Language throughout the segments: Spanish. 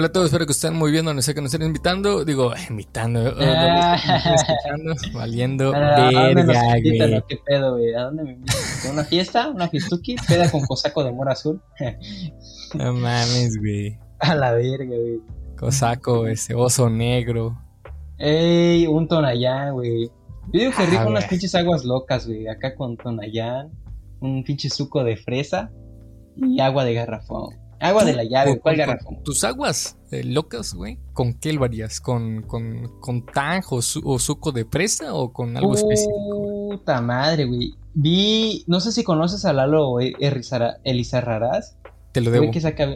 Hola a todos, espero que estén muy bien donde sé que nos estén invitando. Digo, invitando, Ah. escuchando, valiendo ¿A dónde nos verga, güey. ¿Qué pedo, güey? ¿A dónde me invitan? ¿A ¿Una fiesta? ¿Una fiestuki? ¿Peda con cosaco de mora azul? No mames, güey. A la verga, güey. Cosaco, ese oso negro. Ey, un Tonayán, güey. Yo digo que Ah, rico unas pinches aguas locas, güey. Acá con Tonayán, un pinche suco de fresa y agua de garrafón. Agua de la llave, ¿cuál garrafón? Tus aguas eh, locas, güey, ¿con qué lo harías? ¿Con, con, con tang o, su- o suco de presa o con algo específico? Puta madre, güey. Vi, no sé si conoces a Lalo Elizarra- Elizarrarás. Te lo debo. que saca,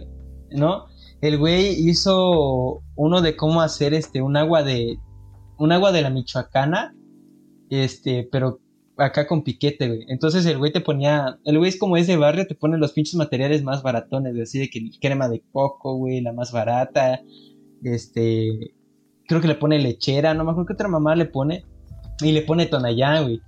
¿no? El güey hizo uno de cómo hacer este un agua de un agua de la Michoacana, este, pero acá con piquete, güey. Entonces el güey te ponía, el güey es como es de barrio, te pone los pinches materiales más baratones, güey, así de que crema de coco, güey, la más barata, este, creo que le pone lechera, no me acuerdo qué otra mamá le pone, y le pone tonallán, güey.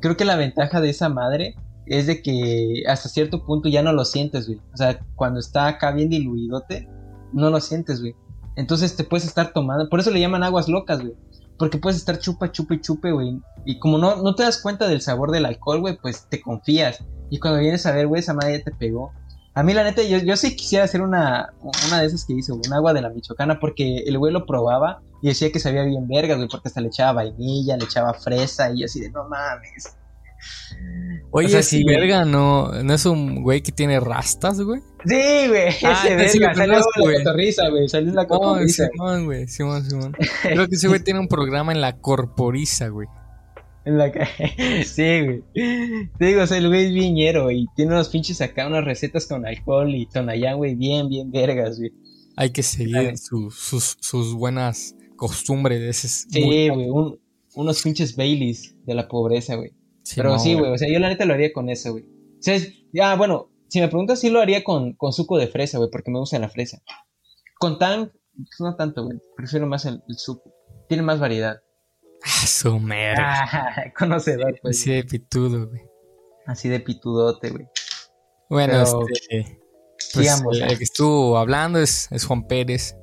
Creo que la ventaja de esa madre es de que hasta cierto punto ya no lo sientes, güey. O sea, cuando está acá bien diluidote, no lo sientes, güey. Entonces te puedes estar tomando, por eso le llaman aguas locas, güey. Porque puedes estar chupa, chupa y chupe, güey. Y como no, no te das cuenta del sabor del alcohol, güey, pues te confías. Y cuando vienes a ver, güey, esa madre ya te pegó. A mí, la neta, yo, yo sí quisiera hacer una, una de esas que hice, güey, un agua de la Michoacana, porque el güey lo probaba y decía que sabía bien verga, güey, porque hasta le echaba vainilla, le echaba fresa y yo así de, no mames. Oye, o sea, ese sí, güey. verga no, no es un güey que tiene rastas, güey. Sí, güey, Ah, ese sí verga, lo salió la güey. cotorriza, güey, salió la Oh, cotorriza. Simón, güey, Simón, Simón. Creo que ese güey tiene un programa en la corporiza, güey. En la ca- Sí, güey. Te digo, o sea, el güey es viñero y tiene unos pinches acá, unas recetas con alcohol y tonallán, güey, bien, bien vergas, güey. Hay que seguir su- sus, sus buenas costumbres de ese. Sí, güey, un- unos pinches Baileys de la pobreza, güey. Pero sí, güey, o sea, yo la neta lo haría con eso, güey. O sea, es- ah, bueno, si me preguntas, sí lo haría con, con suco de fresa, güey, porque me gusta la fresa. Con tan, pues no tanto, güey, prefiero más el, el suco. Tiene más variedad. Ah, su merda. Ah, conocedor, pues. Así de pitudo, güey. Así de pitudote, güey. Bueno, Pero- este. Pues, Sigamos, el, ¿eh? el que estuvo hablando es, es Juan Pérez.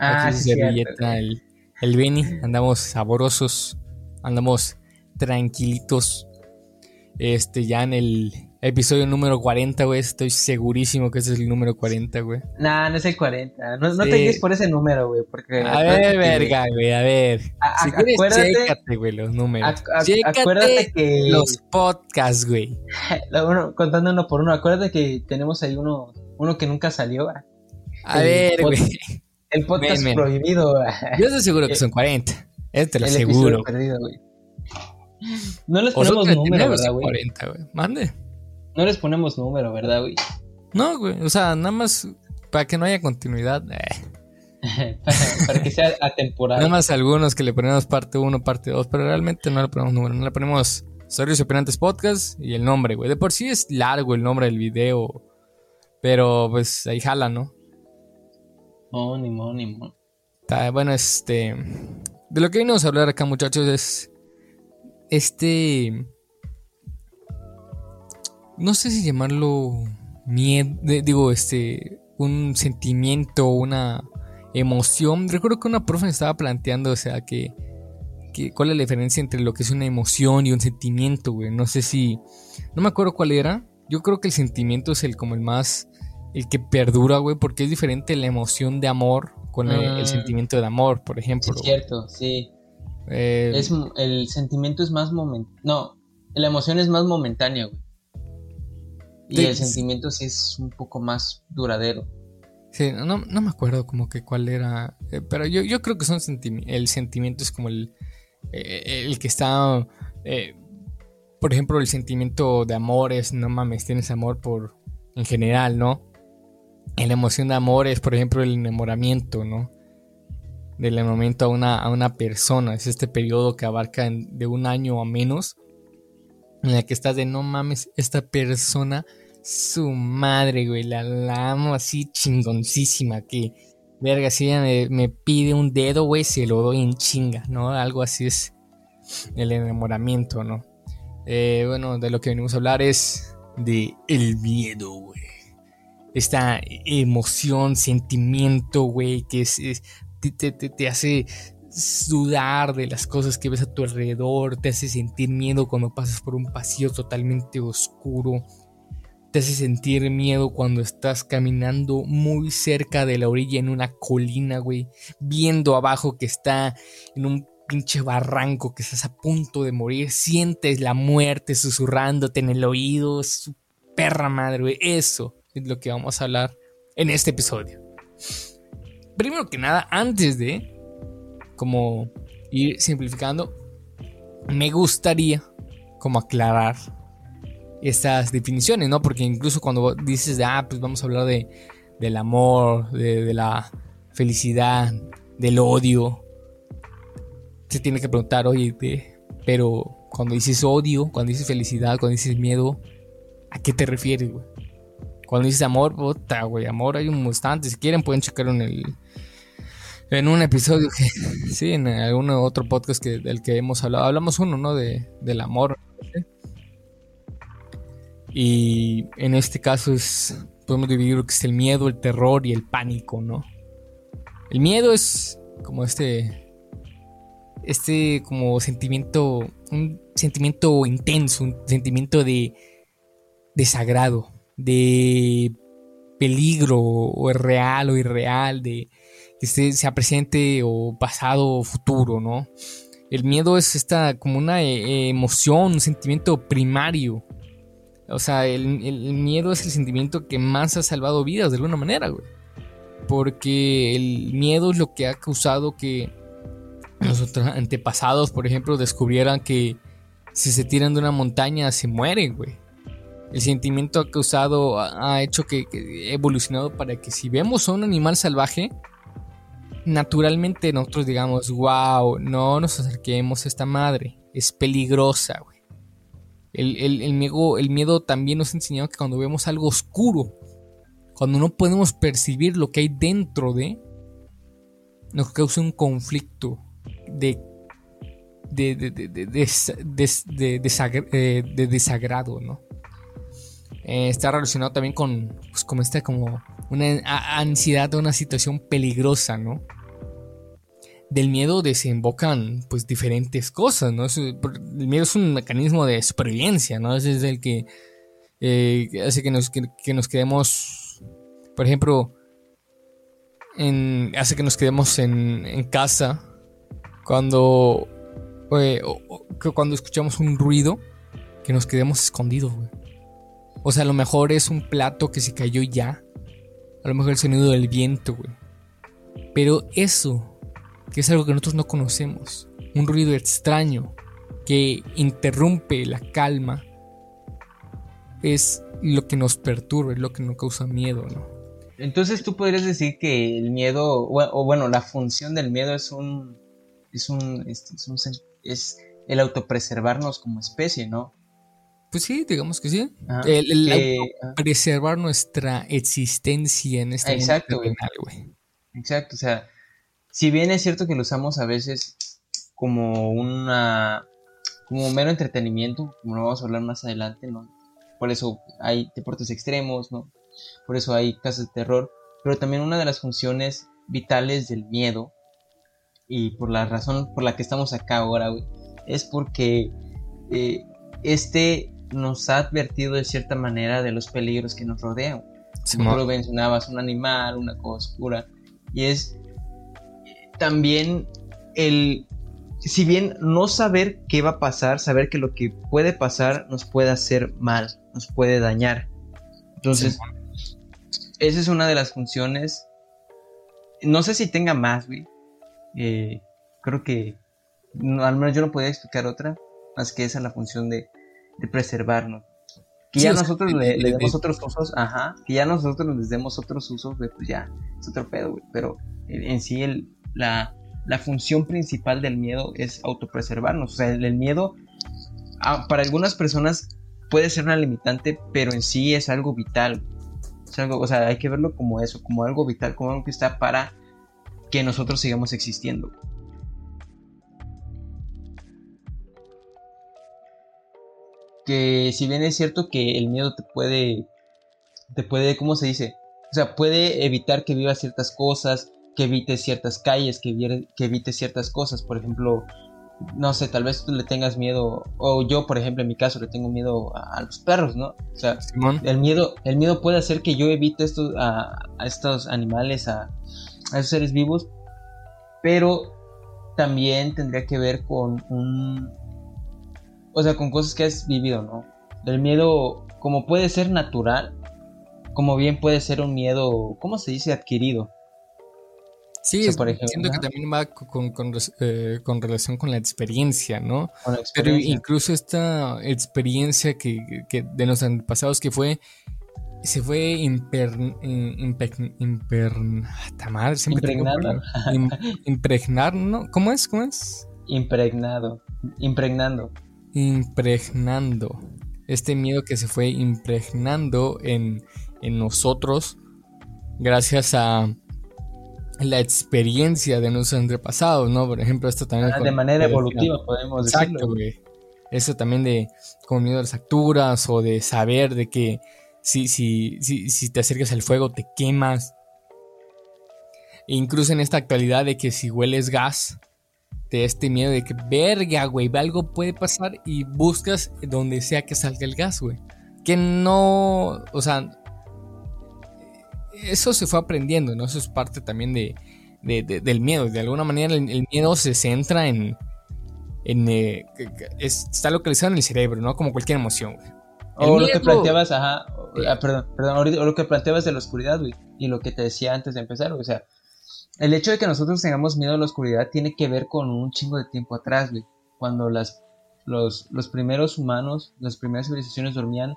Ah, sí, servilleta, el, el Beni. Andamos sabrosos. Andamos tranquilitos. Este, ya en el episodio número 40, güey. Estoy segurísimo que ese es el número 40, güey. Nah, no es el 40. No, no Sí. te guíes por ese número, güey, porque... A ver, verga, güey, a ver. A- Si a- quieres, acuérdate- chécate, güey, los números. Chécate acuérdate que... los podcasts, güey. uno- contando uno por uno, acuérdate que tenemos ahí uno, uno que nunca salió, ah, A El ver, güey. el podcast ven. prohibido, ah, Yo estoy seguro que son 40. Eso te lo el aseguro. perdido, güey. No les ponemos 39 número, ¿verdad, güey? 40, güey. Mande. No les ponemos número, ¿verdad, güey? No, güey. O sea, nada más para que no haya continuidad. eh. Para que sea atemporal. Nada más algunos que le ponemos parte 1, parte 2, pero realmente no le ponemos número. No le ponemos Historias Operantes Podcast y el nombre, güey. De por sí es largo el nombre del video. Pero pues ahí jala, ¿no? No, ni mo, ni mo. Está- bueno, este. De lo que venimos a hablar acá, muchachos, es. Este. No sé si llamarlo miedo. Digo, este. Un sentimiento, una emoción. Recuerdo que una profe me estaba planteando, o sea, que. que ¿Cuál es la diferencia entre lo que es una emoción y un sentimiento, güey? No sé si. No me acuerdo cuál era. Yo creo que el sentimiento es el como el más. El que perdura, güey, porque es diferente la emoción de amor con el, el Mm. sentimiento de amor, por ejemplo. es cierto, sí. Eh, Es, el sentimiento es más momen... No, la emoción es más momentánea, güey. Y el sentimiento sí es un poco más duradero. sí, no, no me acuerdo como que cuál era, eh, pero yo, yo creo que son el sentimiento es como el, eh, el que está, por ejemplo, el sentimiento de amor es, no mames, tienes amor por, en general, ¿no? La emoción de amor es, por ejemplo, el enamoramiento, ¿no? Del enamoramiento a una, a una persona. Es este periodo que abarca de un año o menos. En la que estás de no mames, esta persona, su madre, güey, la, amo así chingoncísima. Que, verga, si ella me, me pide un dedo, güey, se lo doy en chinga, ¿no? Algo así es el enamoramiento, ¿no? Eh, bueno, de lo que venimos a hablar es de el miedo, güey. esta emoción, sentimiento, güey, que es, te, hace sudar de las cosas que ves a tu alrededor, te hace sentir miedo cuando pasas por un pasillo totalmente oscuro, te hace sentir miedo cuando estás caminando muy cerca de la orilla en una colina, güey, viendo abajo que está en un pinche barranco, que estás a punto de morir, sientes la muerte susurrándote en el oído, su perra madre, güey, eso es lo que vamos a hablar en este episodio. Primero que nada, antes de como ir simplificando, me gustaría como aclarar estas definiciones, ¿no? Porque incluso cuando dices, de, ah, pues vamos a hablar de, del amor, de, la felicidad, del odio, se tiene que preguntar, oye, pero cuando dices odio, cuando dices felicidad, cuando dices miedo, ¿a qué te refieres, güey? Cuando dices amor, puta, güey, amor hay un bastante. Si quieren pueden checarlo en el, en un episodio que, sí, en algún otro podcast que, del que hemos hablado. Hablamos uno, ¿no? De, del amor. Y en este caso es, podemos dividir lo que es el miedo, el terror y el pánico, ¿no? El miedo es como este, este como sentimiento, un sentimiento intenso, un sentimiento de desagrado, de peligro o es real o irreal, de que sea presente o pasado o futuro, ¿no? El miedo es esta como una eh, emoción, un sentimiento primario. O sea, el, miedo es el sentimiento que más ha salvado vidas de alguna manera, güey. Porque el miedo es lo que ha causado que nuestros antepasados, por ejemplo, descubrieran que si se tiran de una montaña se mueren, güey. El sentimiento ha causado, ha hecho que, que evolucionado para que si vemos a un animal salvaje, naturalmente nosotros digamos, wow, no nos acerquemos a esta madre, es peligrosa, güey. El, miedo, el miedo también nos ha enseñado que cuando vemos algo oscuro, cuando no podemos percibir lo que hay dentro de, nos causa un conflicto de, de, de, de, desagrado, ¿no? Eh, está relacionado también con, pues, como esta como una ansiedad de una situación peligrosa, ¿no? Del miedo desembocan pues diferentes cosas, ¿no? El miedo es un mecanismo de supervivencia, ¿no? es el que eh, hace que nos, que, nos quedemos, por ejemplo, en, hace que nos quedemos en, en casa cuando, eh, cuando escuchamos un ruido, que nos quedemos escondidos, O sea, a lo mejor es un plato que se cayó ya a lo mejor el sonido del viento, güey. Pero eso, que es algo que nosotros no conocemos, un ruido extraño que interrumpe la calma, es lo que nos perturba, es lo que nos causa miedo, ¿no? Entonces tú podrías decir que el miedo, o, bueno, la función del miedo es un, es un, este, es, un, es el autopreservarnos como especie, ¿no? Pues sí, digamos que sí. el, preservar nuestra existencia en este Exacto, mundo güey. Exacto, o sea, si bien es cierto que lo usamos a veces como una como mero entretenimiento, como lo vamos a hablar más adelante, ¿no? Por eso hay deportes extremos, ¿no? Por eso hay casas de terror, pero también una de las funciones vitales del miedo y por la razón por la que estamos acá ahora, güey, es porque eh, este nos ha advertido de cierta manera de los peligros que nos rodean. Como lo mencionabas, un animal, una cosa oscura. Y es también el, si bien no saber qué va a pasar, saber que lo que puede pasar nos puede hacer mal, nos puede dañar. Entonces, esa es una de las funciones. No sé si tenga más, güey. Eh, creo que al menos yo no podía explicar otra, más que esa la función de de preservarnos. Que ya nosotros le, demos otros usos, ajá, que ya nosotros les demos otros usos, pues ya, es otro pedo, güey. Pero en, sí el, la, la, función principal del miedo es autopreservarnos. O sea, el, miedo, para algunas personas puede ser una limitante, pero en sí es algo vital. Es algo, o sea, hay que verlo como eso, como algo vital, como algo que está para que nosotros sigamos existiendo. que si bien es cierto que el miedo te puede, te puede, ¿cómo se dice? O sea, puede evitar que viva ciertas cosas, que evite ciertas calles, que, que evite ciertas cosas. Por ejemplo, no sé, tal vez tú le tengas miedo, o yo, por ejemplo, en mi caso, le tengo miedo a, los perros, ¿no? O sea, el miedo, el miedo puede hacer que yo evite estos, a, estos animales, a, a esos seres vivos, pero también tendría que ver con un, o sea, con cosas que has vivido, ¿no? El miedo, como puede ser natural, como bien puede ser un miedo, ¿cómo se dice? Adquirido. Sí, por ejemplo, siento que también va eh, con, relación con la experiencia, ¿no? Pero incluso esta experiencia que, de los antepasados que fue, se fue imper, impregnando. impregnar, ¿no? ¿Cómo es? ¿Cómo es? Impregnado, impregnando. Impregnando. Este miedo que se fue impregnando en en nosotros gracias a la experiencia de nuestros antepasados, ¿no? Por ejemplo, esto también... Ah, de manera evolutiva, podemos decirlo. Exacto, güey. Eso también de con miedo a las facturas o de saber de que si, si, si, si te acercas al fuego te quemas. E incluso en esta actualidad de que si hueles gas, te este miedo de que, verga, güey, algo puede pasar y buscas donde sea que salga el gas, güey. Que no, o sea, eso se fue aprendiendo, ¿no? Eso es parte también de, del miedo. De alguna manera el, miedo se centra en... en eh, está localizado en el cerebro, ¿no? Como cualquier emoción, güey. O lo que planteabas, ajá, ah, perdón, perdón, o lo que planteabas de la oscuridad, güey, y lo que te decía antes de empezar, o sea, el hecho de que nosotros tengamos miedo a la oscuridad tiene que ver con un chingo de tiempo atrás, güey, cuando las, los, los primeros humanos, las primeras civilizaciones dormían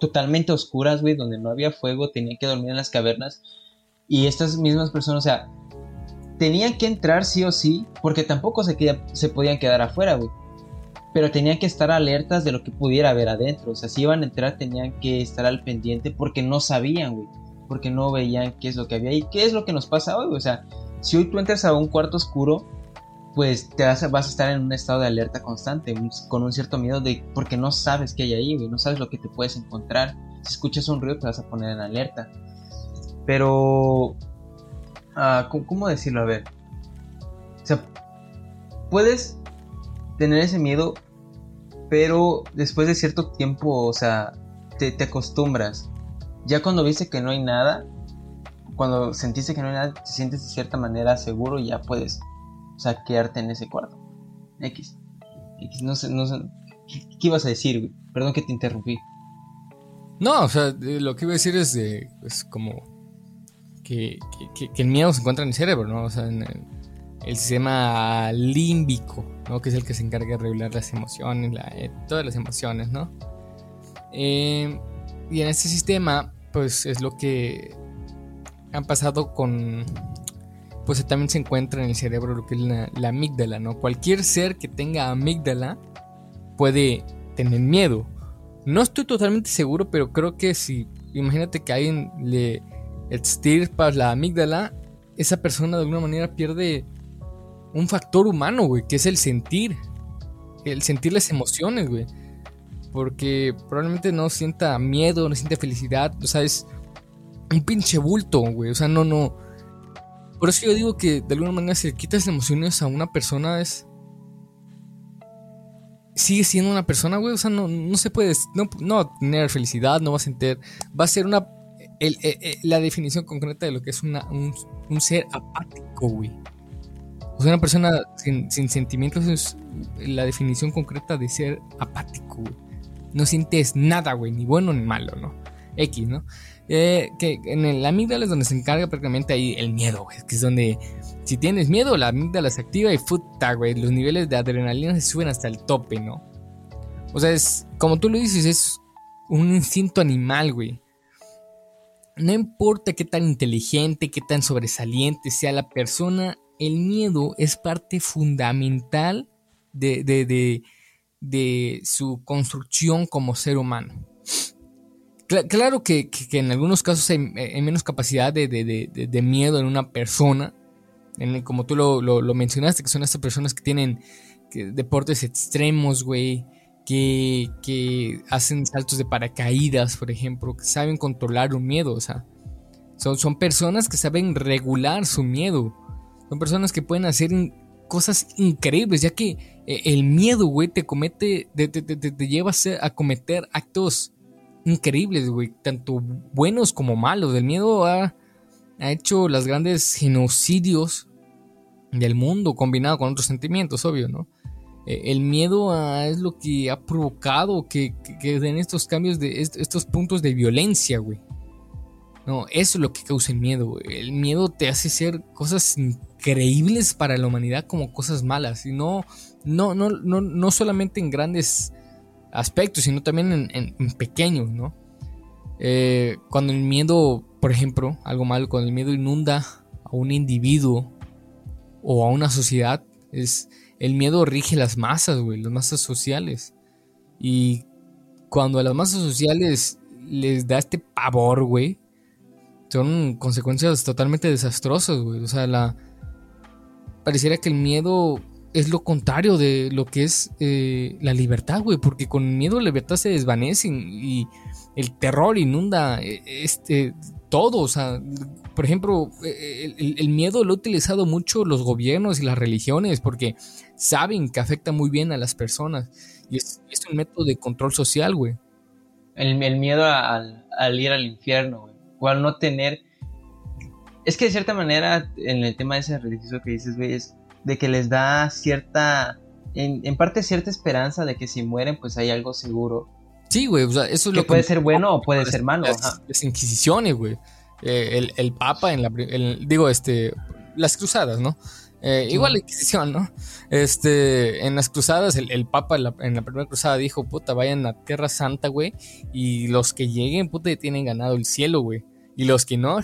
totalmente oscuras, güey, donde no había fuego, tenían que dormir en las cavernas. Y estas mismas personas, o sea, tenían que entrar sí o sí, porque tampoco se, podían quedar afuera, güey. Pero tenían que estar alertas de lo que pudiera haber adentro. O sea, si iban a entrar, tenían que estar al pendiente porque no sabían, güey. Porque no veían qué es lo que había ahí. ¿Qué es lo que nos pasa hoy, O sea, si hoy tú entras a un cuarto oscuro, pues te vas a, vas a estar en un estado de alerta constante, con un cierto miedo de porque no sabes qué hay ahí, no sabes lo que te puedes encontrar. Si escuchas un ruido te vas a poner en alerta. Pero, ah, ¿cómo decirlo? A ver, puedes tener ese miedo, pero después de cierto tiempo, o sea, te, te acostumbras. Ya cuando viste que no hay nada, cuando sentiste que no hay nada, te sientes de cierta manera seguro y ya puedes o sea, quedarte en ese cuarto. X. X, no sé, no sé. ¿Qué, ibas a decir? Perdón que te interrumpí. No, o sea, lo que iba a decir es de, pues, como que, el miedo se encuentra en el cerebro, ¿no? O sea, en el, sistema límbico, ¿no? Que es el que se encarga de regular las emociones, eh, todas las emociones, ¿no? Eh, y en este sistema, pues es lo que han pasado con pues también se encuentra en el cerebro lo que es la, amígdala, ¿no? Cualquier ser que tenga amígdala puede tener miedo. No estoy totalmente seguro, pero creo que si, imagínate que alguien le extirpas la amígdala, esa persona de alguna manera pierde un factor humano, güey, que es el sentir. El sentir las emociones, güey. Porque probablemente no sienta miedo, no siente felicidad, o sea, es un pinche bulto, güey. O sea, no, no por eso yo digo que de alguna manera si le quitas emociones a una persona es... Sigue siendo una persona, güey. O sea, no, no se puede... No, no, tener felicidad, no va a sentir... Va a ser una... la definición concreta de lo que es una, un, ser apático, güey. O sea, una persona sin, sin, sentimientos es la definición concreta de ser apático, güey. No sientes nada, güey, ni bueno ni malo, ¿no? X, ¿no? Eh, que en el amígdala es donde se encarga prácticamente ahí el miedo, güey. Que es donde, si tienes miedo, la amígdala se activa y puta, güey. Los niveles de adrenalina se suben hasta el tope, ¿no? O sea, es, como tú lo dices, es un instinto animal, güey. No importa qué tan inteligente, qué tan sobresaliente sea la persona, el miedo es parte fundamental de, de, de, de su construcción como ser humano claro que, en algunos casos hay, menos capacidad de, miedo en una persona, en, como tú lo, mencionaste, que son estas personas que tienen deportes extremos, güey, que, hacen saltos de paracaídas, por ejemplo, que saben controlar un miedo, o sea, Son, son personas que saben regular su miedo. Son personas que pueden hacer cosas increíbles, ya que eh, el miedo, güey, te comete, te, te, lleva a, cometer actos increíbles, güey, tanto buenos como malos. El miedo ha, ha hecho los grandes genocidios del mundo combinado con otros sentimientos, obvio, ¿no? Eh, el miedo es lo que ha provocado que, que, den estos cambios de estos puntos de violencia, güey. No, eso es lo que causa el miedo. El miedo te hace hacer cosas increíbles para la humanidad como cosas malas. Y no, no, no, no, no solamente en grandes aspectos, sino también en, pequeños, ¿no? Eh, cuando el miedo, por ejemplo, algo malo, cuando el miedo inunda a un individuo o a una sociedad, es el miedo rige las masas, güey, las masas sociales. Y cuando a las masas sociales les da este pavor, güey, son consecuencias totalmente desastrosas, güey. O sea, la pareciera que el miedo es lo contrario de lo que es eh, la libertad, güey, porque con miedo la libertad se desvanece y el terror inunda eh, este todo, o sea, por ejemplo, eh, el, miedo lo han utilizado mucho los gobiernos y las religiones porque saben que afecta muy bien a las personas y es, un método de control social, güey. El, miedo al, ir al infierno, güey, o al no tener... Es que de cierta manera, en el tema de ese religioso que dices, güey, es de que les da cierta, en, parte cierta esperanza de que si mueren, pues hay algo seguro. Sí, güey, o sea, eso es lo que puede ser bueno o puede ser malo. Las, inquisiciones, güey. Eh, el, Papa en la, digo, este, las cruzadas, ¿no? Eh, igual la Inquisición, ¿no? Este, en las cruzadas, el, Papa en la, primera cruzada dijo, puta, vayan a Tierra Santa, güey, y los que lleguen, puta, tienen ganado el cielo, güey. Y los que no,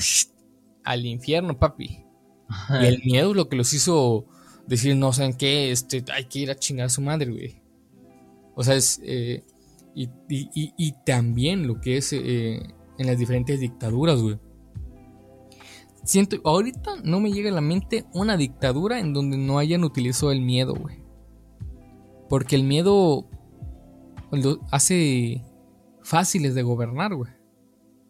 al infierno, papi. Y el miedo lo que los hizo decir, no, ¿saben qué? Este, hay que ir a chingar a su madre, güey. O sea, es... Eh, y, también lo que es eh, en las diferentes dictaduras, güey. Siento, ahorita no me llega a la mente una dictadura en donde no hayan utilizado el miedo, güey. Porque el miedo lo hace fáciles de gobernar, güey.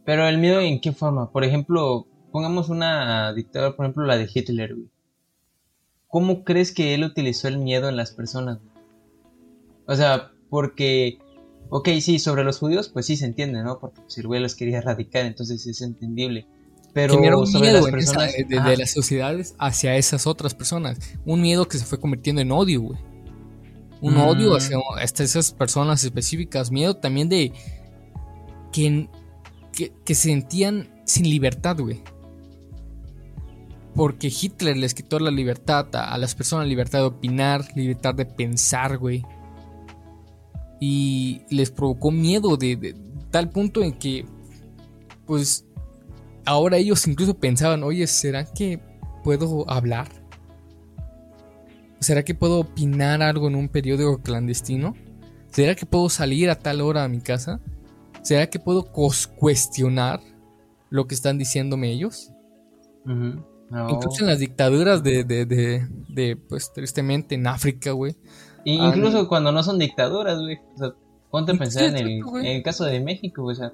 Pero el miedo en qué forma? Por ejemplo, pongamos una dictadura, por ejemplo, la de Hitler, güey. ¿Cómo crees que él utilizó el miedo en las personas? O sea, porque, ok, sí, sobre los judíos, pues sí se entiende, ¿no? Porque si el güey los quería erradicar, entonces es entendible. Pero sobre las personas de, las sociedades hacia esas otras personas. Un miedo que se fue convirtiendo en odio, güey. Un mm. odio hacia, esas personas específicas. Miedo también de que, que, que se sentían sin libertad, güey porque Hitler les quitó la libertad a, las personas, libertad de opinar, libertad de pensar, güey. Y les provocó miedo de, tal punto en que, pues, ahora ellos incluso pensaban, oye, ¿será que puedo hablar? ¿Será que puedo opinar algo en un periódico clandestino? ¿Será que puedo salir a tal hora a mi casa? ¿Será que puedo cuestionar lo que están diciéndome ellos? Incluso en las dictaduras de, de, de, pues tristemente en África, güey. incluso cuando no son dictaduras, güey. O sea, ponte a pensar en el, en el, caso de México, güey. O sea,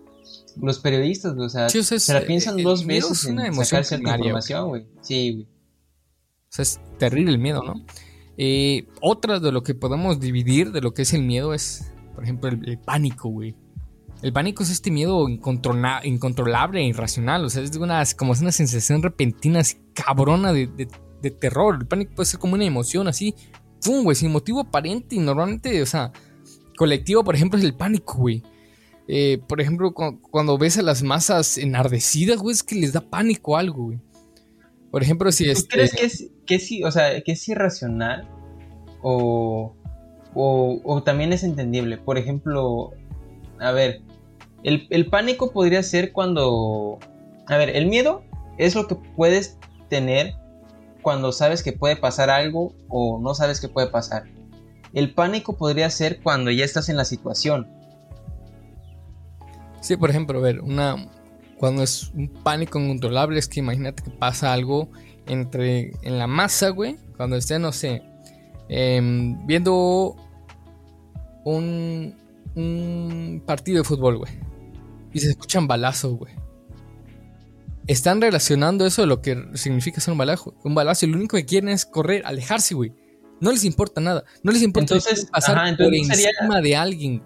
los periodistas, güey. O sea, se la piensan dos veces en sacar cierta información, güey. Sí, güey. O sea, es terrible el miedo, ¿no? Eh, otra de lo que podemos dividir de lo que es el miedo es, por ejemplo, el pánico, güey. El pánico es este miedo incontrolable e irracional. O sea, es una, como una sensación repentina, así cabrona de, terror. El pánico puede ser como una emoción así, ¡pum! güey, sin motivo aparente. Y normalmente, o sea, colectivo, por ejemplo, es el pánico, güey. Eh, por ejemplo, cuando ves a las masas enardecidas, güey, es que les da pánico algo, güey. Por ejemplo, si es. ¿Tú crees que es, que o sea, que es irracional? O, o, o también es entendible. Por ejemplo, a ver, el, pánico podría ser cuando... A ver, el miedo es lo que puedes tener cuando sabes que puede pasar algo o no sabes que puede pasar. El pánico podría ser cuando ya estás en la situación. Sí, por ejemplo, a ver, una cuando es un pánico incontrolable es que imagínate que pasa algo entre en la masa, güey, cuando esté, no sé, em, viendo un, un partido de fútbol, güey y se escuchan balazos, güey. están relacionando eso de lo que significa ser un balazo. Un balazo y lo único que quieren es correr, alejarse, güey. No les importa nada. No les importa Entonces, pasar ajá, por entonces sería- encima de alguien.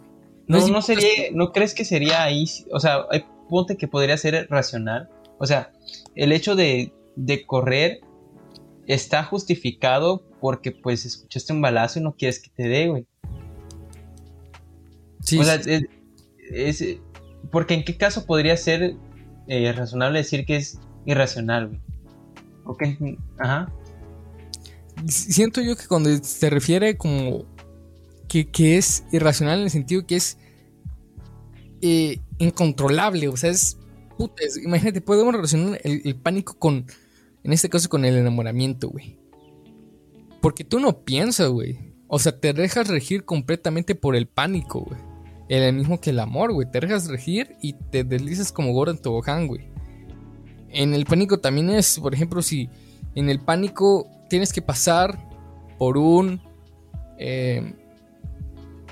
No, no sería, ¿no crees que sería ahí? O sea, hay- ponte que podría ser racional. O sea, el hecho de, de correr está justificado porque pues escuchaste un balazo y no quieres que te dé, güey. Sí, o sea, sí. es, es- porque en qué caso podría ser eh, razonable decir que es irracional, güey. Ok, ajá. siento yo que cuando se refiere como que, que es irracional en el sentido que es eh, incontrolable, o sea, es, puta, es- imagínate, podemos relacionar el, el pánico con, en este caso, con el enamoramiento, güey. Porque tú no piensas, güey. O sea, te dejas regir completamente por el pánico, güey. El mismo que el amor, güey. Te dejas regir y te deslizas como gordo en tobogán, güey. En el pánico también es, por ejemplo, si en el pánico tienes que pasar por un. eh,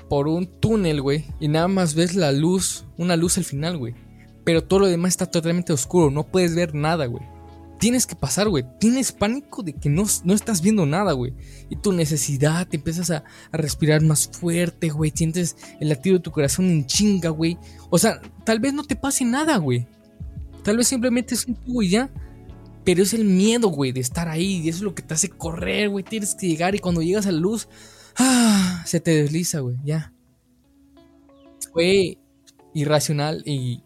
por un túnel, güey. Y nada más ves la luz, una luz al final, güey. Pero todo lo demás está totalmente oscuro. No puedes ver nada, güey. Tienes que pasar, güey. Tienes pánico de que no, no estás viendo nada, güey. Y tu necesidad, te empiezas a, respirar más fuerte, güey. Sientes el latido de tu corazón en chinga, güey. O sea, tal vez no te pase nada, güey. Tal vez simplemente es un tubo y ya. Pero es el miedo, güey, de estar ahí. Y eso es lo que te hace correr, güey. Tienes que llegar y cuando llegas a la luz, ah, se te desliza, güey. Ya. Fue irracional y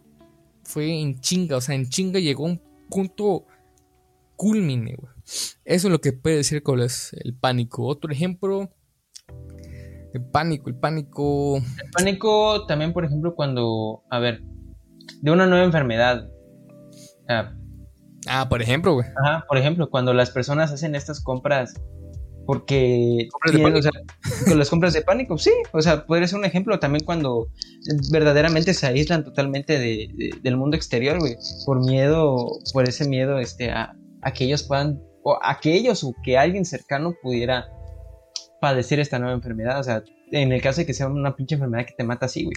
fue en chinga. O sea, en chinga llegó un punto culmine, güey. Eso es lo que puede decir con los- el pánico. Otro ejemplo. El pánico, el pánico. El pánico también, por ejemplo, cuando, a ver, de una nueva enfermedad. Ah, Ah, por ejemplo, güey. Ajá, por ejemplo, cuando las personas hacen estas compras porque Compras de tienen, o sea, con las compras de pánico, sí, o sea, podría ser un ejemplo también cuando verdaderamente se aíslan totalmente de, de- del mundo exterior, güey, por miedo, por ese miedo, este, a, a que ellos puedan, o a que ellos o que alguien cercano pudiera padecer esta nueva enfermedad, o sea, en el caso de que sea una pinche enfermedad que te mata así, güey.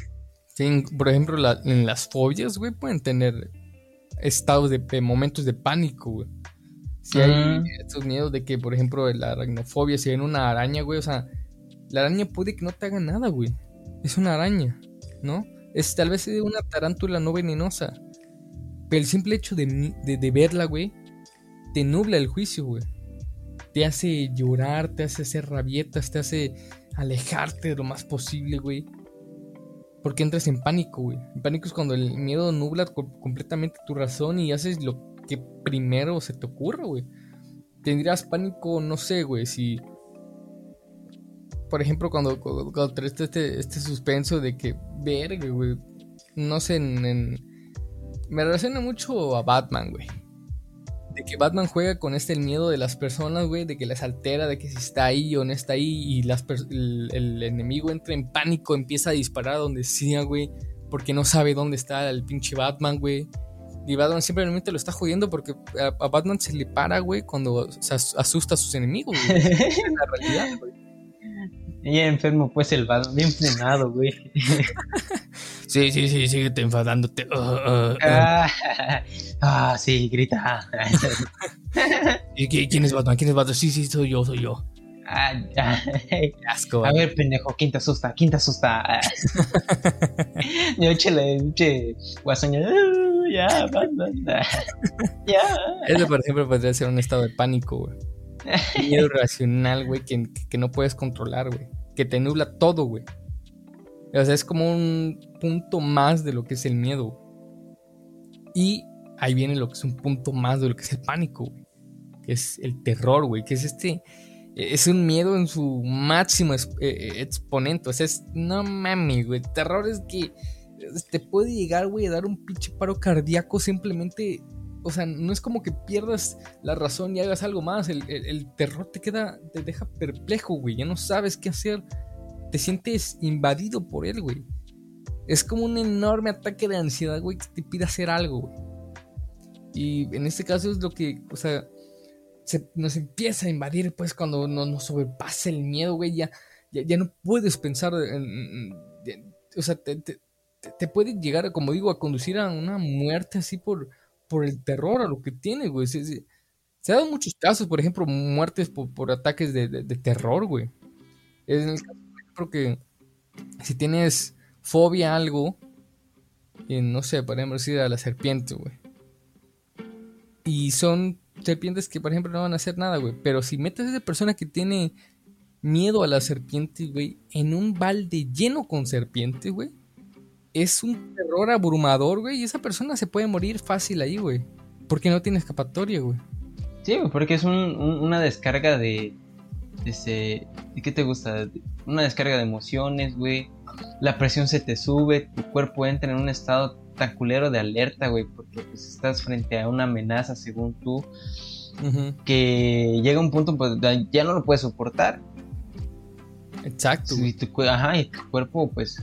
Sí, por ejemplo, la- en las fobias, güey, pueden tener estados de, de momentos de pánico, güey. Si hay Mm. estos miedos de que, por ejemplo, la aracnofobia, si ven una araña, güey, o sea, la araña puede que no te haga nada, güey. Es una araña, ¿no? Es tal vez una tarántula no venenosa. Pero el simple hecho de, de verla, güey, te nubla el juicio, güey. Te hace llorar, te hace hacer rabietas, te hace alejarte de lo más posible, güey. Porque entras en pánico, güey. Pánico es cuando el miedo nubla co- completamente tu razón y haces lo que primero se te ocurra, güey. Tendrías pánico, no sé, güey, si... Por ejemplo, cuando, cuando, traes este, este suspenso de que, verga, güey. No sé, en- Me relaciona mucho a Batman, güey. De que Batman juega con este el miedo de las personas, güey, de que las altera, de que si está ahí o no está ahí y las el, el enemigo entra en pánico, empieza a disparar a donde sea, güey, porque no sabe dónde está el pinche Batman, güey. Y Batman simplemente lo está jodiendo porque a, a Batman se le para, güey, cuando se as- asusta a sus enemigos, güey. Es la realidad, güey. Y enfermo, pues el Batman, bien funado, güey. Sí, sí, sí, síguete enfadándote. Uh, uh, uh. Ah, ah, sí, grita. ¿Y qui- quién es Batman? ¿Quién es Batman? Sí, sí, soy yo, soy yo. Ah, asco. A güey. ver, pendejo, ¿quién te asusta? ¿Quién te asusta? Yo échale, pinche guasoña. Ah, Ya, Batman. Ya. Eso, por ejemplo, podría ser un estado de pánico, güey. Miedo irracional, güey, que, que no puedes controlar, güey. Que te nubla todo, güey. O sea, es como un punto más de lo que es el miedo. Y ahí viene lo que es un punto más de lo que es el pánico. Que es el terror, güey. Que es este. Es un miedo en su máximo es- eh, exponente. O sea, es. No mames, güey. Terror es que. Te puede llegar, güey, a dar un pinche paro cardíaco simplemente. O sea, no es como que pierdas la razón y hagas algo más. El, el- el terror te queda. Te deja perplejo, güey. Ya no sabes qué hacer. Te sientes invadido por él, güey. Es como un enorme ataque de ansiedad, güey, que te pide hacer algo, güey. Y en este caso es lo que, o sea, se, nos empieza a invadir, pues, cuando no- nos sobrepasa el miedo, güey, ya, ya, no puedes pensar en... o sea, te, puede llegar, como digo, a conducir a una muerte así por, por el terror a lo que tiene, güey. Se, se, han dado muchos casos, por ejemplo, muertes por, ataques de, terror, güey. En el caso, por ejemplo, que si tienes fobia a algo, y no sé, podemos ir a la serpiente, güey. Y son serpientes que, por ejemplo, no van a hacer nada, güey. Pero si metes a esa persona que tiene miedo a la serpiente, güey, en un balde lleno con serpientes, güey, es un terror abrumador, güey. Y esa persona se puede morir fácil ahí, güey. Porque no tiene escapatoria, güey. Sí, porque es una descarga de, de, ¿De qué te gusta? Una descarga de emociones, güey. La presión se te sube, tu cuerpo entra en un estado tan culero de alerta, güey, porque pues, estás frente a una amenaza según tú. Que llega un punto, pues ya no lo puedes soportar. Exacto. Y tu, ajá, y tu cuerpo, pues,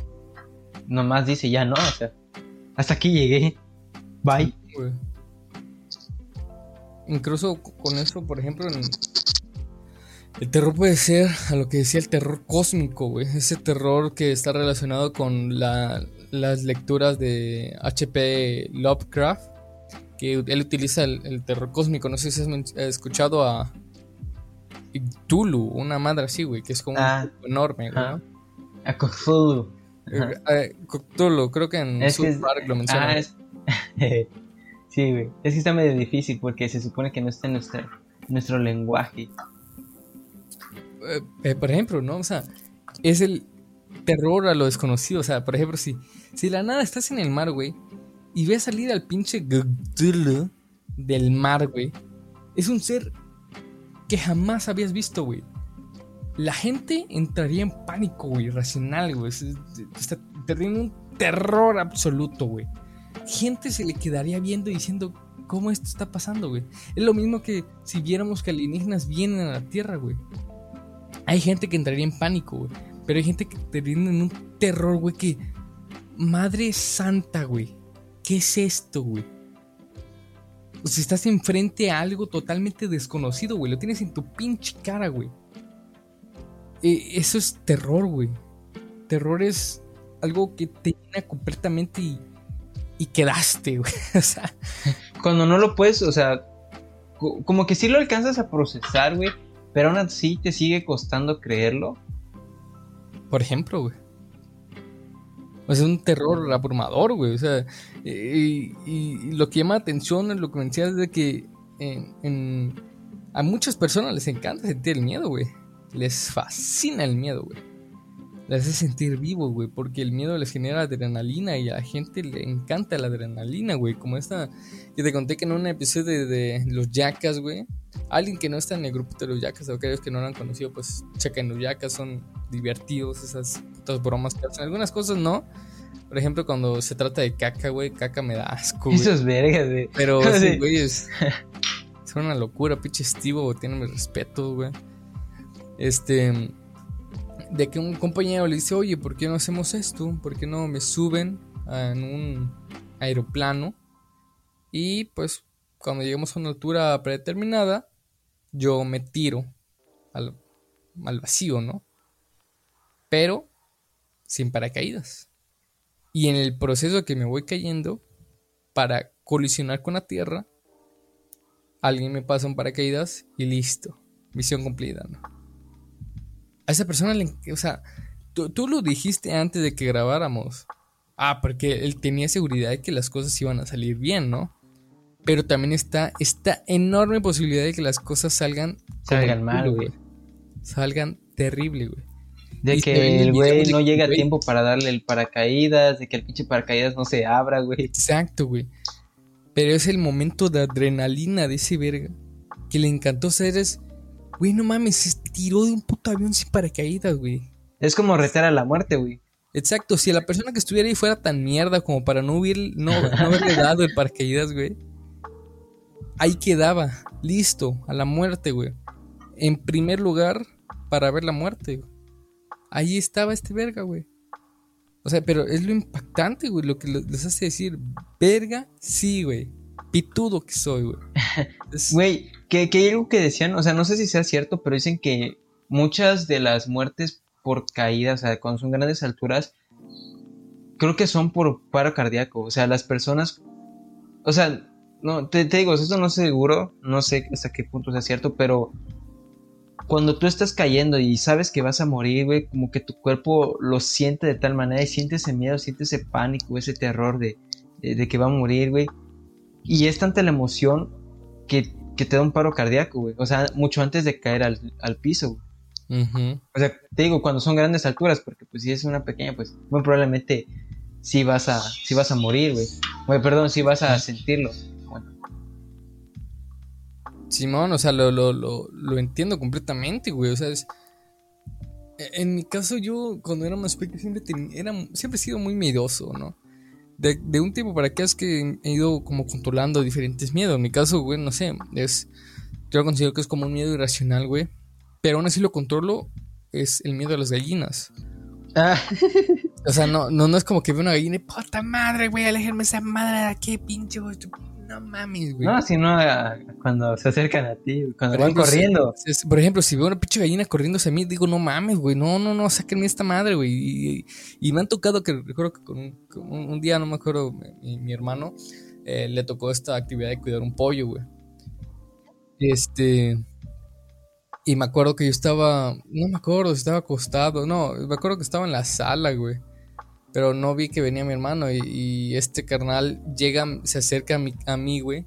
nomás dice ya no, o sea, hasta aquí llegué. Bye. Incluso con eso, por ejemplo, el terror puede ser a lo que decía el terror cósmico, güey. Ese terror que está relacionado con la, las lecturas de H.P. Lovecraft, que él utiliza el, terror cósmico. No sé si has escuchado a Tulu, una madre así, güey, que es como ah, enorme, güey. A Cthulhu. Eh, Cthulhu, creo que en es Park lo menciona. Ah, sí, güey. Es que está medio difícil porque se supone que no está en nuestro, nuestro lenguaje. Eh, por ejemplo, ¿no? O sea, es el terror a lo desconocido. O sea, por ejemplo, si, si la nada estás en el mar, güey, y ves salir al pinche Cthulhu del mar, güey, es un ser que jamás habías visto, güey. La gente entraría en pánico, güey, irracional, güey. Está teniendo un terror absoluto, güey. Gente se le quedaría viendo y diciendo, ¿cómo esto está pasando, güey? Es lo mismo que si viéramos que alienígenas vienen a la Tierra, güey. Hay gente que entraría en pánico, güey. Pero hay gente que entraría en un terror, güey, que... Madre santa, güey. ¿Qué es esto, güey? O sea, estás enfrente a algo totalmente desconocido, güey. Lo tienes en tu pinche cara, güey. Eh, eso es terror, güey. Terror es algo que te llena completamente y, y quedaste, güey. o sea. Cuando no lo puedes, o sea, como que sí lo alcanzas a procesar, güey. Pero aún así te sigue costando creerlo. Por ejemplo, güey. O es un terror abrumador, güey. O sea, y, lo que llama la atención es lo que me decías de que a muchas personas les encanta sentir el miedo, güey. Les fascina el miedo, güey. Les hace sentir vivo, güey. Porque el miedo les genera adrenalina y a la gente le encanta la adrenalina, güey. Como esta que te conté que en un episodio de, los Yacas, güey. Alguien que no está en el grupo de los Yacas, o aquellos que no lo han conocido, pues chequen los Yacas, son divertidos, esas bromas que hacen. Algunas cosas no. Por ejemplo, cuando se trata de caca, güey, caca me da asco. Eso es verga, güey. Pero, güey, es, es, una locura, pinche estivo, tiene mi respeto, güey. Este, de que un compañero le dice, oye, ¿por qué no hacemos esto? ¿Por qué no me suben en un aeroplano? Y pues, cuando lleguemos a una altura predeterminada, yo me tiro al, vacío, ¿no? Pero sin paracaídas. Y en el proceso que me voy cayendo, para colisionar con la tierra, alguien me pasa un paracaídas y listo. Misión cumplida, ¿no? A esa persona le. O sea, tú, lo dijiste antes de que grabáramos. Ah, porque él tenía seguridad de que las cosas iban a salir bien, ¿no? Pero también está esta enorme posibilidad de que las cosas salgan. Salgan mal, güey. Salgan terrible, güey. De que el güey no llega a tiempo para darle el paracaídas, de que el pinche paracaídas no se abra, güey. Exacto, güey. Pero es el momento de adrenalina de ese verga. Que le encantó ser es. Güey, no mames, se tiró de un puto avión sin paracaídas, güey. Es como retar a la muerte, güey. Exacto, si la persona que estuviera ahí fuera tan mierda como para no, hubiera, no, no haberle dado el paracaídas, güey. Ahí quedaba, listo, a la muerte, güey. En primer lugar, para ver la muerte, güey ahí estaba este verga, güey. O sea, pero es lo impactante, güey, lo que les hace decir, verga, sí, güey. Pitudo que soy, güey. Güey, que, que hay algo que decían, o sea, no sé si sea cierto, pero dicen que muchas de las muertes por caídas, o sea, cuando son grandes alturas, creo que son por paro cardíaco. O sea, las personas, o sea, no, te, te digo, eso no es seguro, no sé hasta qué punto sea cierto, pero cuando tú estás cayendo y sabes que vas a morir, güey, como que tu cuerpo lo siente de tal manera y siente ese miedo, siente ese pánico, ese terror de, de, que va a morir, güey. Y es tanta la emoción que, que, te da un paro cardíaco, güey. O sea, mucho antes de caer al, al piso, güey. O sea, te digo, cuando son grandes alturas, porque pues si es una pequeña, pues muy probablemente sí vas a, sí vas a morir, güey. Güey, perdón, sí vas a sentirlo. Simón, o sea, lo, lo, lo, entiendo completamente, güey. O sea, es, e, en mi caso, yo cuando era más pequeño siempre, era, siempre he sido muy miedoso, ¿no? De, de, un tiempo para acá es que he ido como controlando diferentes miedos. En mi caso, güey, no sé, es. Yo considero que es como un miedo irracional, güey. Pero aún así lo controlo, es el miedo a las gallinas. Ah. O sea, no, no, no es como que veo una gallina y puta madre, güey, aléjenme esa madre de aquí, pinche, güey. No mames, güey. No, sino cuando se acercan a ti, cuando van corriendo. por ejemplo, si veo una pinche gallina corriendo hacia mí, digo, no mames, güey, no, no, no, sáquenme esta madre, güey. Y, me han tocado que recuerdo que con un, día, no me acuerdo, mi, hermano eh, le tocó esta actividad de cuidar un pollo, güey. Este. Y me acuerdo que yo estaba. No me acuerdo si estaba acostado. No, me acuerdo que estaba en la sala, güey. Pero no vi que venía mi hermano y, este carnal llega, se acerca a, mi, a mí, güey.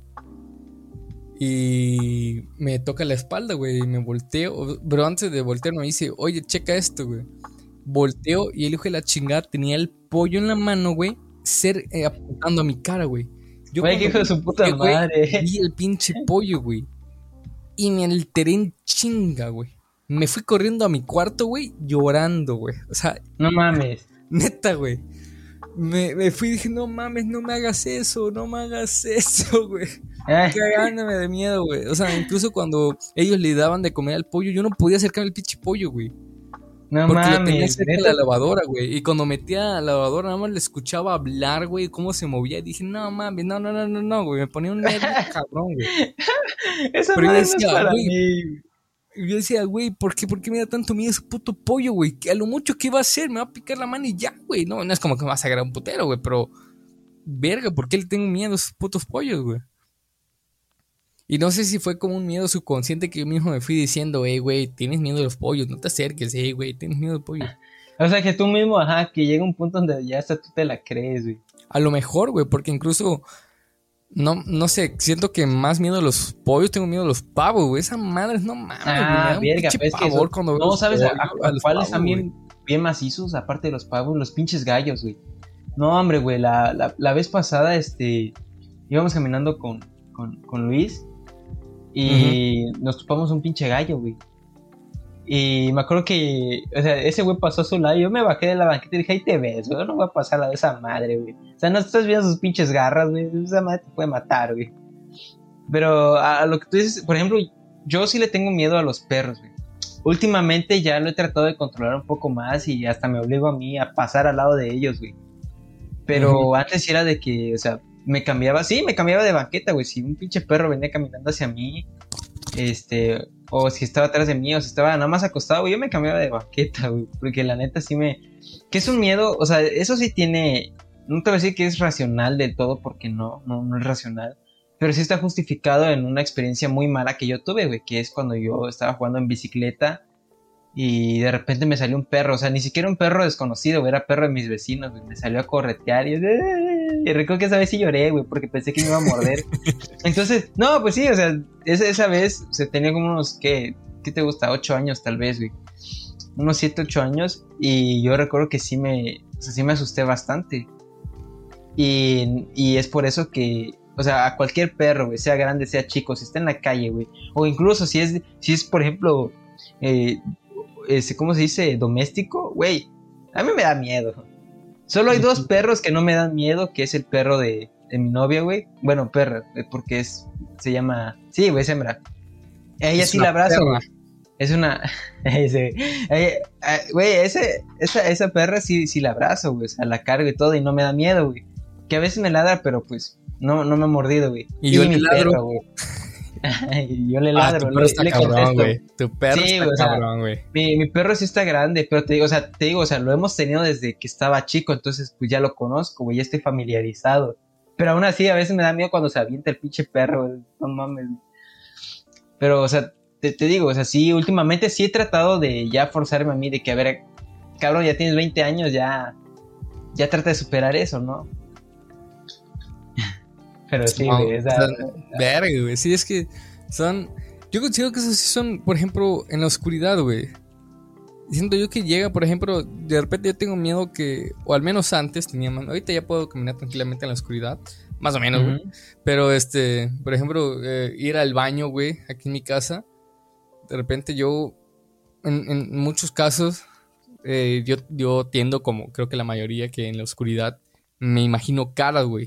Y me toca la espalda, güey, y me volteo. Pero antes de voltear me dice, oye, checa esto, güey. Volteo y el hijo de la chingada tenía el pollo en la mano, güey, ser, eh, apuntando a mi cara, güey. Yo güey, hijo de su puta madre. vi el pinche pollo, güey. Y me alteré en chinga, güey. Me fui corriendo a mi cuarto, güey, llorando, güey. O sea, no mames. Neta, güey. Me, me, fui y dije, no mames, no me hagas eso, no me hagas eso, güey. Eh. Cagándome de miedo, güey. O sea, incluso cuando ellos le daban de comer al pollo, yo no podía acercarme al pinche pollo, güey. No porque mames. tenía cerca la lavadora, güey. Y cuando metía la lavadora, nada más le escuchaba hablar, güey, cómo se movía. Y dije, no mames, no, no, no, no, no, güey. Me ponía un nervio cabrón, güey. Eso no es para mí. Y yo decía, güey, ¿por qué, ¿por qué me da tanto miedo ese puto pollo, güey? Que a lo mucho que va a hacer, me va a picar la mano y ya, güey. No, no es como que me vas a agarrar un putero, güey, pero. Verga, ¿por qué le tengo miedo a esos putos pollos, güey? Y no sé si fue como un miedo subconsciente que yo mismo me fui diciendo, hey, güey, tienes miedo de los pollos, no te acerques, hey, güey, tienes miedo de los pollos. O sea, que tú mismo, ajá, que llega un punto donde ya hasta tú te la crees, güey. A lo mejor, güey, porque incluso no, no sé, siento que más miedo a los pollos, tengo miedo a los pavos, güey. Esa madre, no mames, ah, güey. verga, pues que cuando No, ¿sabes a, cuáles están bien, macizos? Aparte de los pavos, los pinches gallos, güey. No, hombre, güey, la, la, la, vez pasada, este, íbamos caminando con, con, con Luis y nos topamos un pinche gallo, güey. Y me acuerdo que, o sea, ese güey pasó a su lado. Y yo me bajé de la banqueta y dije, ahí te ves, güey. No voy a pasar la de esa madre, güey. O sea, no estás viendo sus pinches garras, güey. Esa madre te puede matar, güey. Pero a, lo que tú dices, por ejemplo, yo sí le tengo miedo a los perros, güey. Últimamente ya lo he tratado de controlar un poco más y hasta me obligo a mí a pasar al lado de ellos, güey. Pero antes era de que, o sea, me cambiaba, sí, me cambiaba de banqueta, güey. Si un pinche perro venía caminando hacia mí, este, o si estaba atrás de mí, o si estaba nada más acostado, yo me cambiaba de baqueta, güey, porque la neta sí me... Que es un miedo, o sea, eso sí tiene... No te voy a decir que es racional del todo, porque no, no, no es racional, pero sí está justificado en una experiencia muy mala que yo tuve, güey, que es cuando yo estaba jugando en bicicleta y de repente me salió un perro, o sea, ni siquiera un perro desconocido, güey, era perro de mis vecinos, güey, me salió a corretear y, y recuerdo que esa vez sí lloré, güey, porque pensé que me iba a morder. Entonces, no, pues sí, o sea, esa, esa vez, o sea, tenía como unos, ¿qué? ¿Qué te gusta? Ocho años tal vez, güey. Unos siete, ocho años y yo recuerdo que sí me, o sea, sí me asusté bastante. Y, y es por eso que, o sea, a cualquier perro, güey, sea grande, sea chico, si está en la calle, güey, o incluso si es, si es por ejemplo, eh, ese, ¿cómo se dice? Doméstico, güey, a mí me da miedo. Solo hay dos perros que no me dan miedo, que es el perro de, de mi novia, güey. Bueno, perra, eh, porque es, se llama, sí, güey, es hembra. Ella sí la abrazo, güey. Es una, eh, güey, ese, esa, esa perra sí, sí la abrazo, güey, o sea, la cargo y todo y no me da miedo, güey. Que a veces me ladra, pero pues no, no me ha mordido, güey. Y, yo mi ladro. güey. yo le ah, ladro, tu perro está cabrón, güey. Tu perro está cabrón, güey. Mi, mi, perro sí está grande, pero te digo, o sea, te digo, o sea, lo hemos tenido desde que estaba chico, entonces pues ya lo conozco, güey, ya estoy familiarizado. Pero aún así, a veces me da miedo cuando se avienta el pinche perro. No mames. Pero, o sea, te, te, digo, o sea, sí, últimamente sí he tratado de ya forzarme a mí de que, a ver, cabrón, ya tienes 20 años, ya, ya trata de superar eso, ¿no? Pero sí, güey, esa... Verga, güey, sí, es que son... Yo considero que esos sí son, por ejemplo, en la oscuridad, güey. Siento yo que llega, por ejemplo, de repente yo tengo miedo que, o al menos antes tenía más, ahorita ya puedo caminar tranquilamente en la oscuridad, más o menos, güey. Pero este, por ejemplo, eh, ir al baño, güey, aquí en mi casa, de repente yo, en, en muchos casos, eh, yo, yo tiendo como creo que la mayoría que en la oscuridad me imagino caras, güey.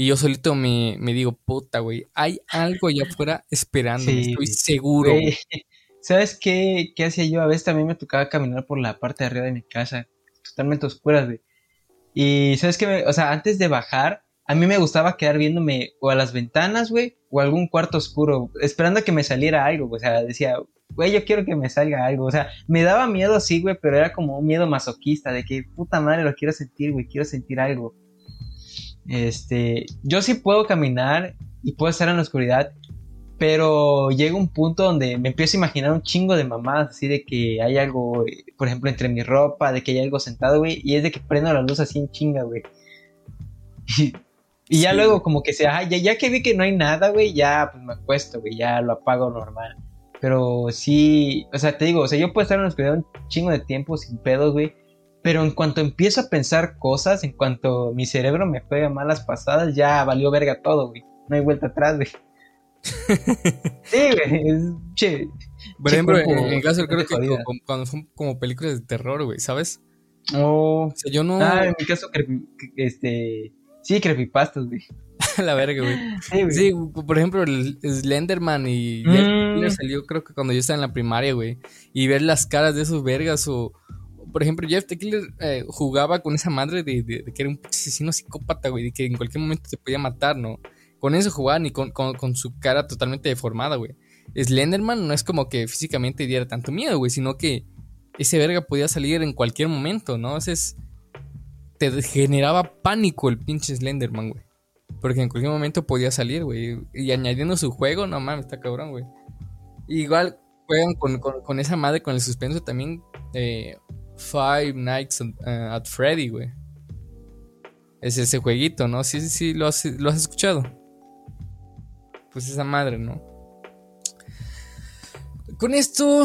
Y yo solito me, me digo, puta, güey, hay algo allá afuera esperando, estoy seguro. ¿Sabes qué, qué hacía yo? A veces también me tocaba caminar por la parte de arriba de mi casa, totalmente oscura, güey. Y ¿sabes qué? O sea, antes de bajar, a mí me gustaba quedar viéndome o a las ventanas, güey, o a algún cuarto oscuro, esperando a que me saliera algo, o sea, decía, güey, yo quiero que me salga algo. O sea, me daba miedo, sí, güey, pero era como un miedo masoquista, de que puta madre lo quiero sentir, güey, quiero sentir algo. Este, yo sí puedo caminar y puedo estar en la oscuridad, pero llega un punto donde me empiezo a imaginar un chingo de mamadas, así de que hay algo, por ejemplo, entre mi ropa, de que hay algo sentado, güey, y es de que prendo la luz así en chinga, güey. Y, ya luego como que se, ya, ya que vi que no hay nada, güey, ya pues me acuesto, güey, ya lo apago normal. Pero sí, o sea, te digo, o sea, yo puedo estar en la oscuridad un chingo de tiempo sin pedos, güey. Pero en cuanto empiezo a pensar cosas, en cuanto mi cerebro me juega malas pasadas, ya valió verga todo, güey. No hay vuelta atrás, güey. sí, güey. Es che. Por ejemplo, en el caso creo que cuando son como películas de terror, güey, ¿sabes? Oh. O sea, yo no. Ah, en mi caso, este. Sí, creepypastas, güey. la verga, güey. Sí, por ejemplo, el Slenderman y mm. salió creo que cuando yo estaba en la primaria, güey. Y ver las caras de esos vergas o... Por ejemplo, Jeff Killer eh, jugaba con esa madre de, que era un asesino psicópata, güey, de que en cualquier momento se podía matar, ¿no? Con eso jugaban y con, con, su cara totalmente deformada, güey. Slenderman no es como que físicamente diera tanto miedo, güey, sino que ese verga podía salir en cualquier momento, ¿no? Entonces, te generaba pánico el pinche Slenderman, güey. Porque en cualquier momento podía salir, güey. Y añadiendo su juego, no mames, está cabrón, güey. Igual juegan con, esa madre, con el suspenso también. Eh, Five Nights uh, at Freddy, güey. Es ese jueguito, ¿no? Sí, sí, sí, lo has, lo has escuchado. Pues esa madre, ¿no? Con esto.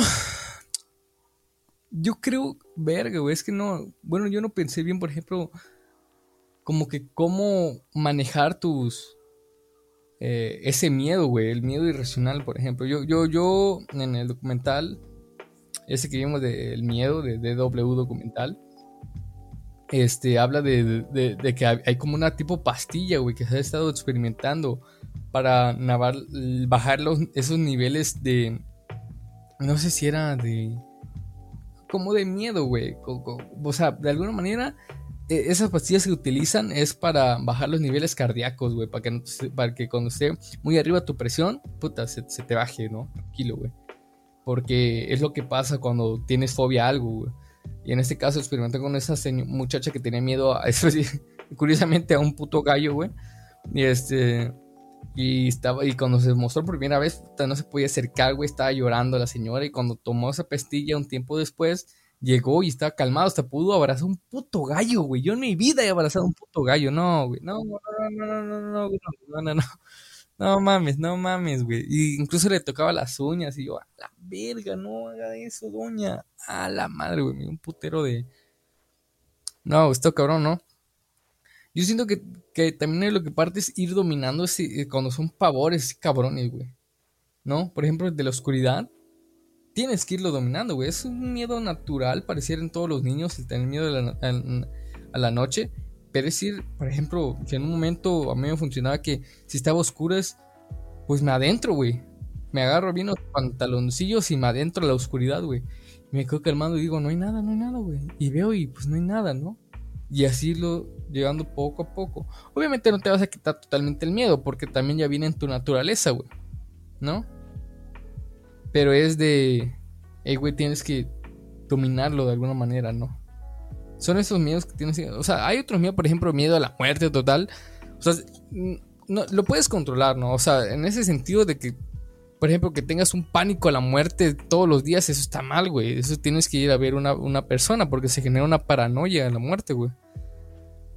Yo creo, verga, güey, es que no. Bueno, yo no pensé bien, por ejemplo como que cómo manejar tus... Eh, ese miedo, güey, el miedo irracional, por ejemplo. Yo, yo, yo, en el documental, ese que vimos del miedo, de DW documental, este, habla de, de, que hay como una tipo pastilla, güey, que se ha estado experimentando para bajar los, esos niveles de... No sé si era de... Como de miedo, güey. O sea, de alguna manera e, esas pastillas que utilizan es para bajar los niveles cardíacos, güey, para que, para que cuando esté muy arriba tu presión, puta, se, te baje, ¿no? Tranquilo, güey. Porque es lo que pasa cuando tienes fobia a algo, güey. Y en este caso experimenté con esa muchacha que tenía miedo a curiosamente a un puto gallo, güey. Y este... Y estaba, y cuando se mostró por primera vez, no se podía acercar, güey, estaba llorando la señora. Y cuando tomó esa pastilla un tiempo después, llegó y estaba calmado, hasta pudo abrazar un puto gallo, güey. Yo en mi vida he abrazado un puto gallo, no, güey. No, no, no, no, no, no, no, no, no. No mames, no mames, güey. Y incluso le tocaba las uñas y yo, a la verga, no haga eso, doña. A la madre, güey, un putero de... No, esto cabrón, ¿no? Yo siento que, que también lo que parte es ir dominando ese, cuando son pavores cabrones, güey. ¿No? Por ejemplo, de la oscuridad tienes que irlo dominando, güey. Es un miedo natural, pareciera en todos los niños, el tener miedo a la, noche. Pero es decir, por ejemplo, que en un momento a mí me funcionaba que si estaba oscuro es, pues me adentro, güey. Me agarro bien los pantaloncillos y me adentro a la oscuridad, güey. Y me quedo calmando y digo, no hay nada, no hay nada, güey. Y veo y pues no hay nada, ¿no? Y así lo llegando poco a poco. Obviamente no te vas a quitar totalmente el miedo, porque también ya viene en tu naturaleza, güey. ¿No? Pero es de, hey, güey, tienes que dominarlo de alguna manera, ¿no? Son esos miedos que tienes. O sea, hay otros miedos, por ejemplo, miedo a la muerte total. O sea, no, lo puedes controlar, ¿no? O sea, en ese sentido de que, por ejemplo, que tengas un pánico a la muerte todos los días, eso está mal, güey. Eso tienes que ir a ver una, una persona porque se genera una paranoia a la muerte, güey.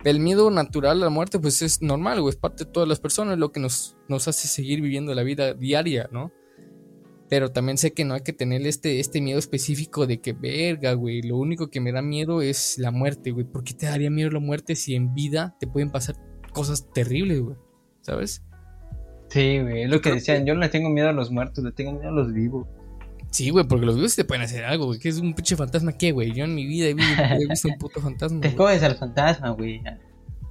El miedo natural a la muerte, pues es normal, güey. Es parte de todas las personas, lo que nos, nos hace seguir viviendo la vida diaria, ¿no? Pero también sé que no hay que tener este, este miedo específico de que, verga, güey, lo único que me da miedo es la muerte, güey. ¿Por qué te daría miedo la muerte si en vida te pueden pasar cosas terribles, güey? ¿Sabes? Sí, güey, es lo que decían. Yo no le tengo miedo a los muertos, le tengo miedo a los vivos. Sí, güey, porque los vivos te pueden hacer algo, güey. Que es un pinche fantasma, ¿qué, güey? Yo en mi vida he visto, un puto fantasma. Te coges al fantasma, güey.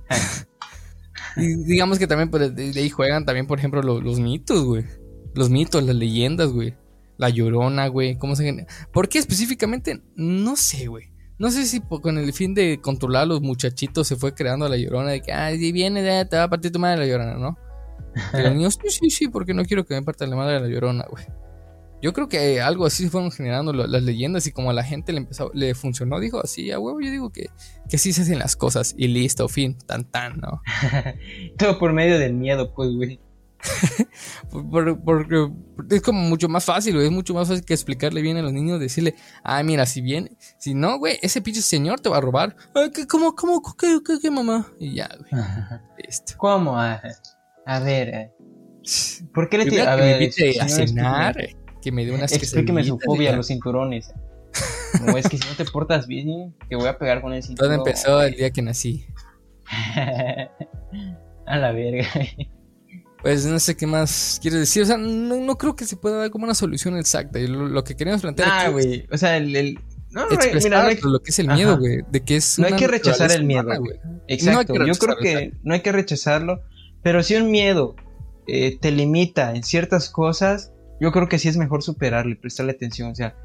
y digamos que también pues, de, ahí juegan también, por ejemplo, los mitos, güey. Los mitos, las leyendas, güey. La llorona, güey. ¿Cómo se genera? ¿Por qué específicamente? No sé, güey. No sé si con el fin de controlar a los muchachitos se fue creando la llorona de que, ah, si viene, te va a partir tu madre la llorona, ¿no? Y los niños, sí, sí, sí, porque no quiero que me parta la madre la llorona, güey. Yo creo que algo así se fueron generando las leyendas y como a la gente le empezó, le funcionó, dijo así, a huevo, yo digo que, que así se hacen las cosas y listo, fin, tan tan, ¿no? Todo por medio del miedo, pues, güey. Porque es como mucho más fácil, güey. Es mucho más fácil que explicarle bien a los niños, decirle, ah, mira, si bien, si no, güey, ese pinche señor te va a robar. ¿Cómo, cómo, qué, qué, qué, mamá? Y ya, güey. Listo. ¿Cómo? A, ver, eh. ¿por qué le tienes a ver, me a cenar? Que me dé unas Explíqueme su fobia a los cinturones. No, es que si no te portas bien, te voy a pegar con el cinturón. Todo empezó el día que nací. a la verga, pues no sé qué más quieres decir. O sea, no, creo que se pueda dar como una solución exacta. Lo, que queremos plantear. Ah, güey. O sea, el. No, mira, no hay... lo que es el miedo, güey. De que es. No hay que rechazar el miedo, güey. Exacto. Yo creo que no hay que rechazarlo. Pero si un miedo eh, te limita en ciertas cosas, yo creo que sí es mejor superarlo y prestarle atención. O sea,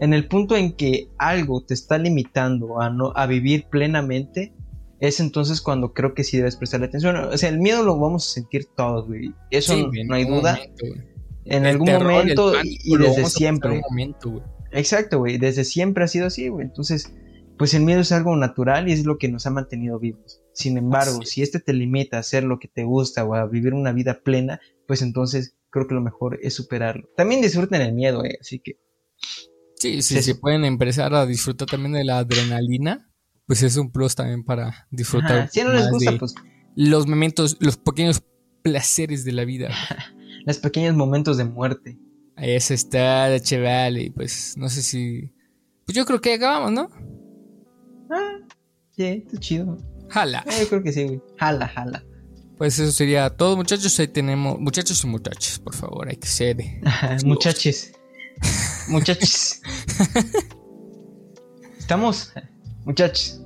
en el punto en que algo te está limitando a, no, a vivir plenamente, es entonces cuando creo que sí debes prestarle atención. O sea, el miedo lo vamos a sentir todos, güey. Eso no, hay duda. en algún momento y, desde siempre. Exacto, güey. Desde siempre ha sido así, güey. Entonces, pues el miedo es algo natural y es lo que nos ha mantenido vivos. Sin embargo, si este te limita a hacer lo que te gusta o a vivir una vida plena, pues entonces creo que lo mejor es superarlo. También disfruten el miedo, eh. Así que. Sí, sí, se pueden empezar a disfrutar también de la adrenalina pues es un plus también para disfrutar. si no les gusta, pues. Los momentos, los pequeños placeres de la vida. los pequeños momentos de muerte. Eso está, chaval, y pues no sé si. Pues yo creo que acabamos, ¿no? Ah, sí, está chido. Jala. Eh, yo creo que sí, güey. Jala, jala. Pues eso sería todo, muchachos. Ahí tenemos. Muchachos y muchachos, por favor, hay que ser. muchachos. muchachos. Estamos. Muchachos.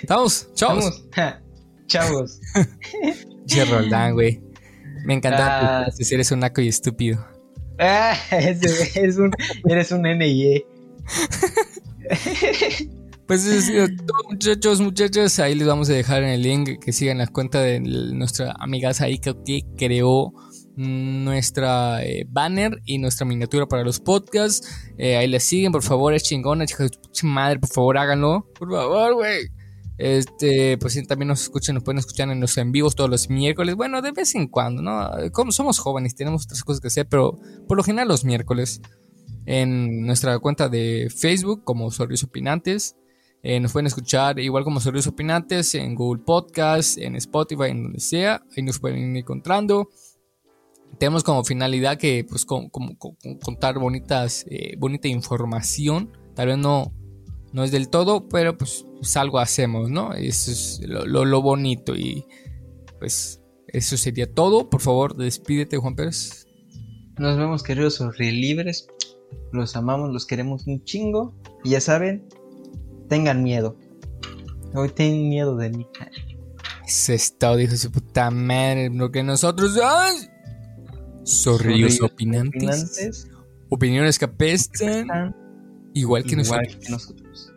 Estamos, chavos. Chavos. Che Roldán, güey. Me encanta ah. si eres un naco y estúpido. Ah, eres un, eres un NIE. Pues eso sido todo, muchachos, muchachas. Ahí les vamos a dejar en el link que sigan la cuenta de nuestra amiga Saika que creó nuestra eh, banner y nuestra miniatura para los podcasts. Eh, ahí les siguen, por favor, es chingona, chicos, madre, por favor, háganlo. Por favor, güey. Este, pues también nos escuchan, nos pueden escuchar en los en vivos todos los miércoles. Bueno, de vez en cuando, ¿no? Como somos jóvenes, tenemos otras cosas que hacer, pero por lo general los miércoles. En nuestra cuenta de Facebook, como Sorrios Opinantes. Eh, nos pueden escuchar igual como Sorrios Opinantes en Google Podcast, en Spotify, en donde sea. Ahí nos pueden ir encontrando tenemos como finalidad que pues contar bonitas eh, bonita información. Tal vez no no es del todo pero pues, pues algo hacemos no eso es lo, bonito y pues eso sería todo. Por favor despídete Juan Pérez. Nos vemos queridos libres los amamos los queremos un chingo. Y ya saben tengan miedo. Hoy tienen miedo de mí. Ese estado dijo su puta madre lo que nosotros ¡ay! Zorrillos opinantes, Opiniones que apestan. Igual que igual nosotros. Que nosotros.